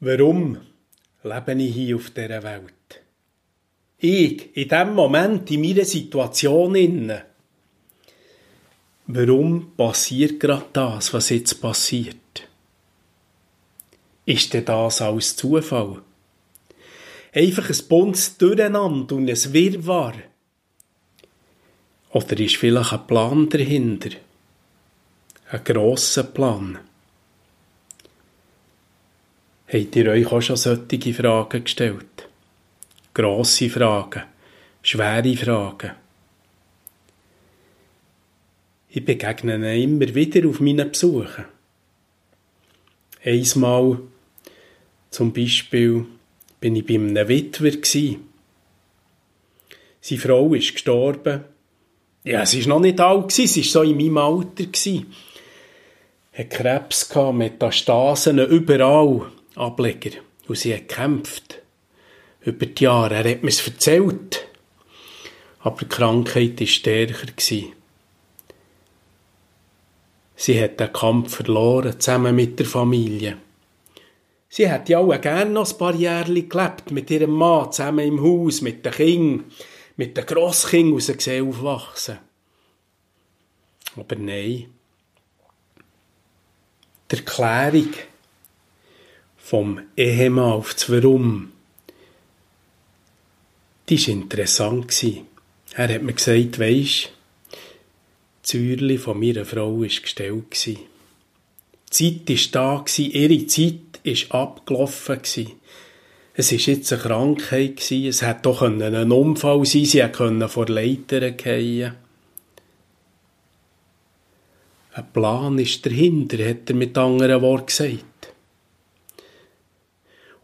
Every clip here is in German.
Warum lebe ich hier auf dieser Welt? Ich, in dem Moment, in meiner Situation inne. Warum passiert gerade das, was jetzt passiert? Ist denn das alles Zufall? Einfach ein buntes Durcheinander und ein Wirrwarr? Oder ist vielleicht ein Plan dahinter? Ein grosser Plan? Habt ihr euch auch schon solche Fragen gestellt? Grosse Fragen, schwere Fragen. Ich begegne ihnen immer wieder auf meinen Besuchen. Einmal, zum Beispiel, bin ich bei einem Witwer. Seine Frau ist gestorben. Ja, sie ist noch nicht alt sie ist so in meinem Alter gsi. Hat Krebs gehabt, Metastasen überall. Ableger. Und sie hat gekämpft. Über die Jahre. Er hat mir es erzählt. Aber die Krankheit war stärker. Sie hat den Kampf verloren, zusammen mit der Familie. Sie hat ja auch gerne noch ein paar Jahre gelebt, mit ihrem Mann, zusammen im Haus, mit den Kindern, mit den Grosskindern, sie gesehen aufwachsen. Aber nein. Die Erklärung vom Ehemann auf das Warum. Das war interessant. Er hat mir gesagt, weisst, das Zürli von meiner Frau war gestellt. Die Zeit war da, ihre Zeit war abgelaufen. Es war jetzt eine Krankheit, es hätte doch ein Unfall sein sie konnte vor Leitern fallen. Ein Plan ist dahinter, hat er mit anderen Worten gesagt.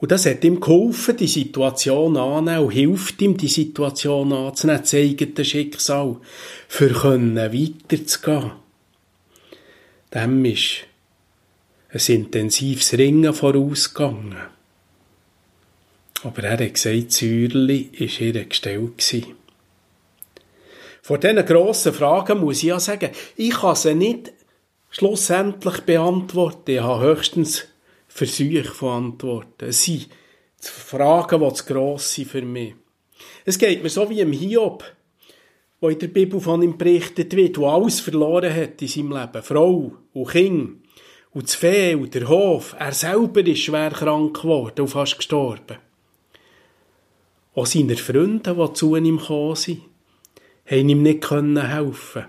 Und das hat ihm geholfen, die Situation anzunehmen und hilft ihm, die Situation anzunehmen, das eigene Schicksal, für können weiterzugehen. Dem ist ein intensives Ringen vorausgegangen. Aber er hat gesagt, Säuerli war ihr gestellt. Vor diesen grossen Fragen muss ich ja sagen, ich kann sie nicht schlussendlich beantworten. Ich habe höchstens Versuche von Antworten. Es sind Fragen, die zu gross sind für mich. Es geht mir so wie im Hiob, wo in der Bibel von ihm berichtet wird, der alles verloren hat in seinem Leben. Frau und Kind und das Fee und der Hof. Er selber ist schwer krank geworden und fast gestorben. Auch seine Freunde, die zu ihm gekommen sind, haben ihm nicht helfen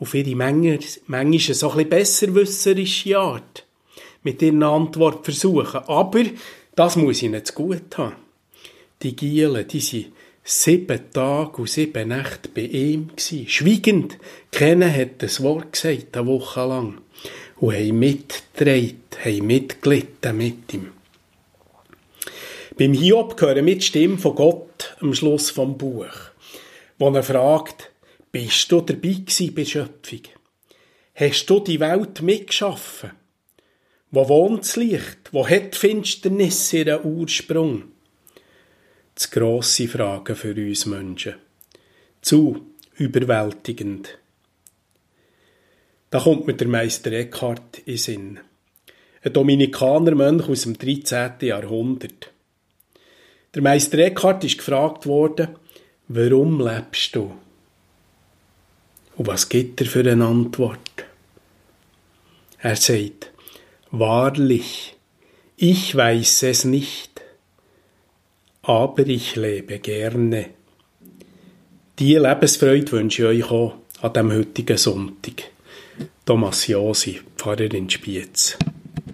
Auf ihre manchmal so ein bisschen besserwisserische Art mit ihren Antwort versuchen. Aber das muss ich nicht gut haben. Die Gielen, die sind sieben Tage und sieben Nächte bei ihm gewesen. Schweigend. Kennen hat das Wort gesagt, eine Woche lang. Und haben mitgedreht, haben mitgelitten mit ihm. Beim Hiob hören wir die Stimme von Gott am Schluss vom Buch, wo er fragt, bist du dabei gewesen bei Schöpfung? Hast du die Welt mitgeschaffen? Wo wohnt das Licht? Wo hat die Finsternis ihren Ursprung? Das grosse Fragen für uns Menschen. Zu überwältigend. Da kommt mir der Meister Eckhart in Sinn. Ein Dominikanermönch aus dem 13. Jahrhundert. Der Meister Eckhart ist gefragt worden, warum lebst du? Und was gibt er für eine Antwort? Er sagt, Wahrlich, ich weiß es nicht, aber ich lebe gerne. Die Lebensfreude wünsche ich euch auch an dem heutigen Sonntag. Thomas Josi, Pfarrer in Spiez.